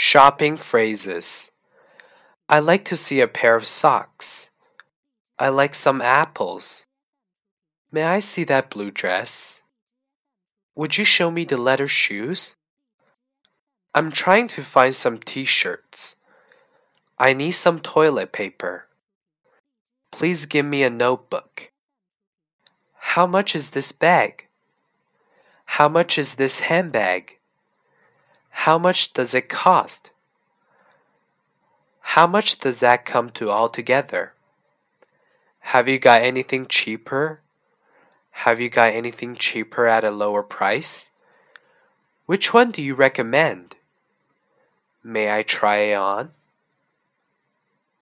Shopping phrases. I like to see a pair of socks. I like some apples. May I see that blue dress? Would you show me the leather shoes? I'm trying to find some t shirts. I need some toilet paper. Please give me a notebook. How much is this bag? How much is this handbag? How much does it cost? How much does that come to altogether? Have you got anything cheaper? Have you got anything cheaper at a lower price? Which one do you recommend? May I try it on?